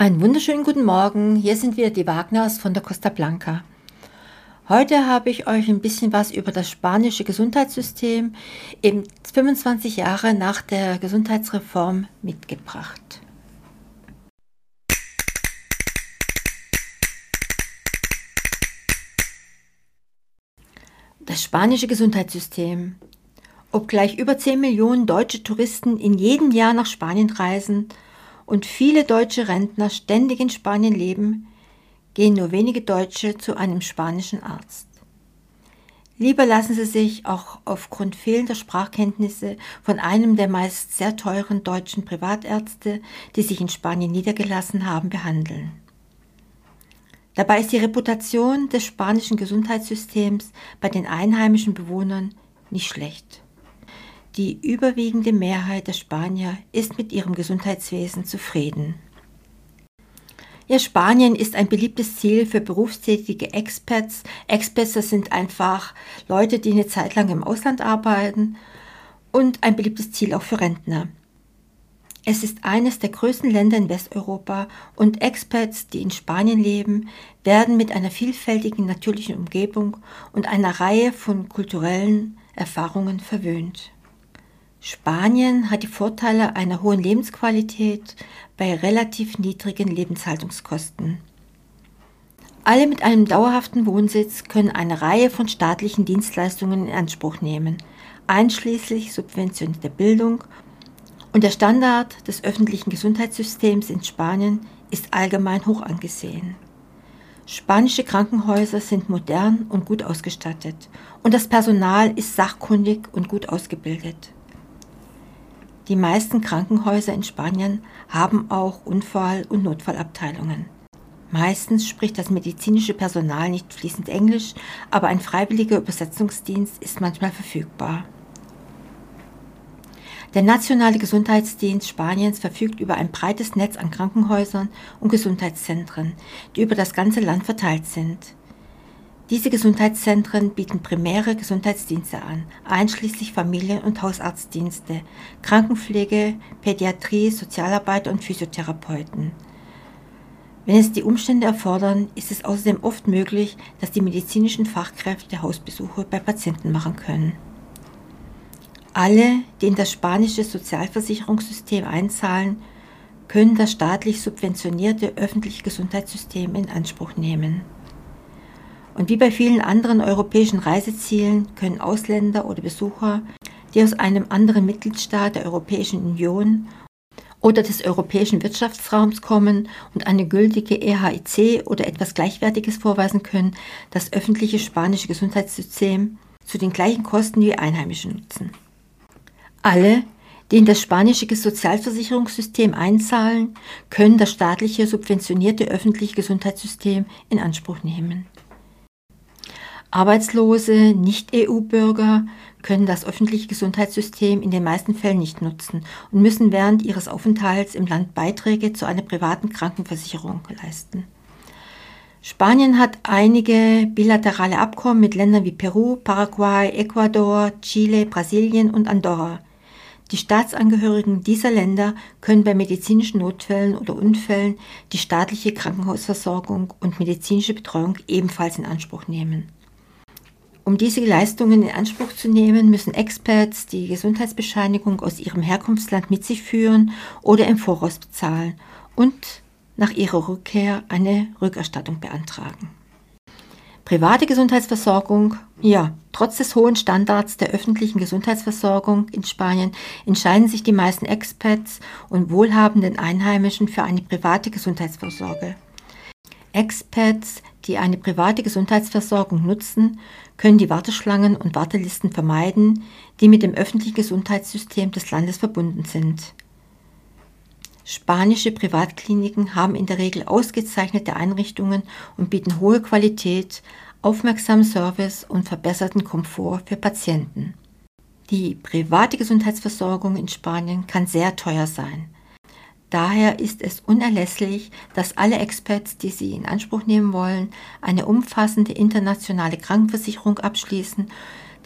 Einen wunderschönen guten Morgen. Hier sind wieder die Wagners von der Costa Blanca. Heute habe ich euch ein bisschen was über das spanische Gesundheitssystem eben 25 Jahre nach der Gesundheitsreform mitgebracht. Das spanische Gesundheitssystem. Obgleich über 10 Millionen deutsche Touristen in jedem Jahr nach Spanien reisen, und viele deutsche Rentner ständig in Spanien leben, gehen nur wenige Deutsche zu einem spanischen Arzt. Lieber lassen sie sich auch aufgrund fehlender Sprachkenntnisse von einem der meist sehr teuren deutschen Privatärzte, die sich in Spanien niedergelassen haben, behandeln. Dabei ist die Reputation des spanischen Gesundheitssystems bei den einheimischen Bewohnern nicht schlecht. Die überwiegende Mehrheit der Spanier ist mit ihrem Gesundheitswesen zufrieden. Ja, Spanien ist ein beliebtes Ziel für berufstätige Expats. Expats das sind einfach Leute, die eine Zeit lang im Ausland arbeiten und ein beliebtes Ziel auch für Rentner. Es ist eines der größten Länder in Westeuropa und Expats, die in Spanien leben, werden mit einer vielfältigen natürlichen Umgebung und einer Reihe von kulturellen Erfahrungen verwöhnt. Spanien hat die Vorteile einer hohen Lebensqualität bei relativ niedrigen Lebenshaltungskosten. Alle mit einem dauerhaften Wohnsitz können eine Reihe von staatlichen Dienstleistungen in Anspruch nehmen, einschließlich subventionierter Bildung, und der Standard des öffentlichen Gesundheitssystems in Spanien ist allgemein hoch angesehen. Spanische Krankenhäuser sind modern und gut ausgestattet und das Personal ist sachkundig und gut ausgebildet. Die meisten Krankenhäuser in Spanien haben auch Unfall- und Notfallabteilungen. Meistens spricht das medizinische Personal nicht fließend Englisch, aber ein freiwilliger Übersetzungsdienst ist manchmal verfügbar. Der Nationale Gesundheitsdienst Spaniens verfügt über ein breites Netz an Krankenhäusern und Gesundheitszentren, die über das ganze Land verteilt sind. Diese Gesundheitszentren bieten primäre Gesundheitsdienste an, einschließlich Familien- und Hausarztdienste, Krankenpflege, Pädiatrie, Sozialarbeit und Physiotherapeuten. Wenn es die Umstände erfordern, ist es außerdem oft möglich, dass die medizinischen Fachkräfte Hausbesuche bei Patienten machen können. Alle, die in das spanische Sozialversicherungssystem einzahlen, können das staatlich subventionierte öffentliche Gesundheitssystem in Anspruch nehmen. Und wie bei vielen anderen europäischen Reisezielen können Ausländer oder Besucher, die aus einem anderen Mitgliedstaat der Europäischen Union oder des europäischen Wirtschaftsraums kommen und eine gültige EHIC oder etwas Gleichwertiges vorweisen können, das öffentliche spanische Gesundheitssystem zu den gleichen Kosten wie Einheimische nutzen. Alle, die in das spanische Sozialversicherungssystem einzahlen, können das staatliche subventionierte öffentliche Gesundheitssystem in Anspruch nehmen. Arbeitslose, Nicht-EU-Bürger können das öffentliche Gesundheitssystem in den meisten Fällen nicht nutzen und müssen während ihres Aufenthalts im Land Beiträge zu einer privaten Krankenversicherung leisten. Spanien hat einige bilaterale Abkommen mit Ländern wie Peru, Paraguay, Ecuador, Chile, Brasilien und Andorra. Die Staatsangehörigen dieser Länder können bei medizinischen Notfällen oder Unfällen die staatliche Krankenhausversorgung und medizinische Betreuung ebenfalls in Anspruch nehmen. Um diese Leistungen in Anspruch zu nehmen, müssen Experts die Gesundheitsbescheinigung aus ihrem Herkunftsland mit sich führen oder im Voraus bezahlen und nach ihrer Rückkehr eine Rückerstattung beantragen. Private Gesundheitsversorgung, ja, trotz des hohen Standards der öffentlichen Gesundheitsversorgung in Spanien entscheiden sich die meisten Experts und wohlhabenden Einheimischen für eine private Gesundheitsversorgung. Experts, die eine private Gesundheitsversorgung nutzen, können die Warteschlangen und Wartelisten vermeiden, die mit dem öffentlichen Gesundheitssystem des Landes verbunden sind. Spanische Privatkliniken haben in der Regel ausgezeichnete Einrichtungen und bieten hohe Qualität, aufmerksamen Service und verbesserten Komfort für Patienten. Die private Gesundheitsversorgung in Spanien kann sehr teuer sein. Daher ist es unerlässlich, dass alle Experts, die sie in Anspruch nehmen wollen, eine umfassende internationale Krankenversicherung abschließen,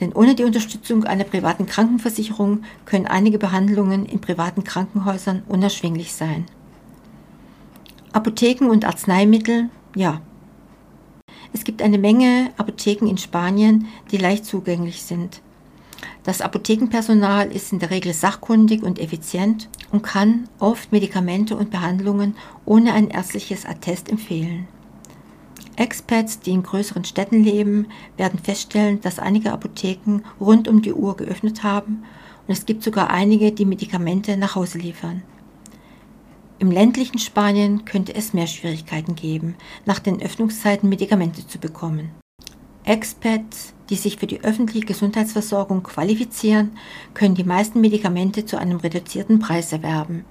denn ohne die Unterstützung einer privaten Krankenversicherung können einige Behandlungen in privaten Krankenhäusern unerschwinglich sein. Apotheken und Arzneimittel, ja. Es gibt eine Menge Apotheken in Spanien, die leicht zugänglich sind. Das Apothekenpersonal ist in der Regel sachkundig und effizient und kann oft Medikamente und Behandlungen ohne ein ärztliches Attest empfehlen. Expats, die in größeren Städten leben, werden feststellen, dass einige Apotheken rund um die Uhr geöffnet haben und es gibt sogar einige, die Medikamente nach Hause liefern. Im ländlichen Spanien könnte es mehr Schwierigkeiten geben, nach den Öffnungszeiten Medikamente zu bekommen. Expats, die sich für die öffentliche Gesundheitsversorgung qualifizieren, können die meisten Medikamente zu einem reduzierten Preis erwerben.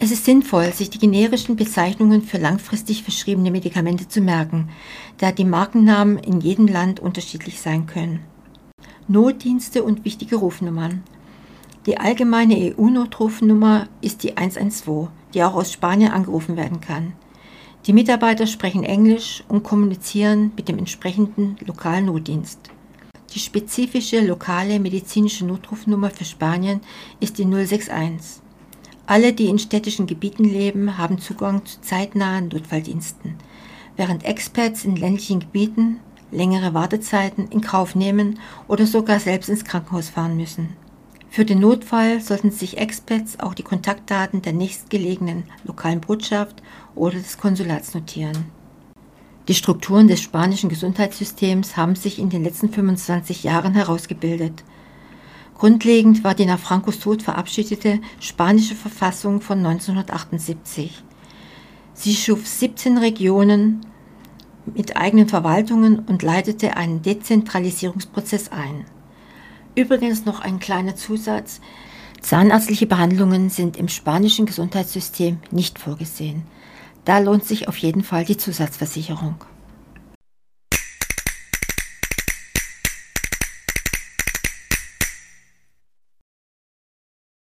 Es ist sinnvoll, sich die generischen Bezeichnungen für langfristig verschriebene Medikamente zu merken, da die Markennamen in jedem Land unterschiedlich sein können. Notdienste und wichtige Rufnummern. Die allgemeine EU-Notrufnummer ist die 112, die auch aus Spanien angerufen werden kann. Die Mitarbeiter sprechen Englisch und kommunizieren mit dem entsprechenden lokalen Notdienst. Die spezifische lokale medizinische Notrufnummer für Spanien ist die 061. Alle, die in städtischen Gebieten leben, haben Zugang zu zeitnahen Notfalldiensten, während Experts in ländlichen Gebieten längere Wartezeiten in Kauf nehmen oder sogar selbst ins Krankenhaus fahren müssen. Für den Notfall sollten sich Experts auch die Kontaktdaten der nächstgelegenen lokalen Botschaft oder des Konsulats notieren. Die Strukturen des spanischen Gesundheitssystems haben sich in den letzten 25 Jahren herausgebildet. Grundlegend war die nach Francos Tod verabschiedete spanische Verfassung von 1978. Sie schuf 17 Regionen mit eigenen Verwaltungen und leitete einen Dezentralisierungsprozess ein. Übrigens noch ein kleiner Zusatz. Zahnärztliche Behandlungen sind im spanischen Gesundheitssystem nicht vorgesehen. Da lohnt sich auf jeden Fall die Zusatzversicherung.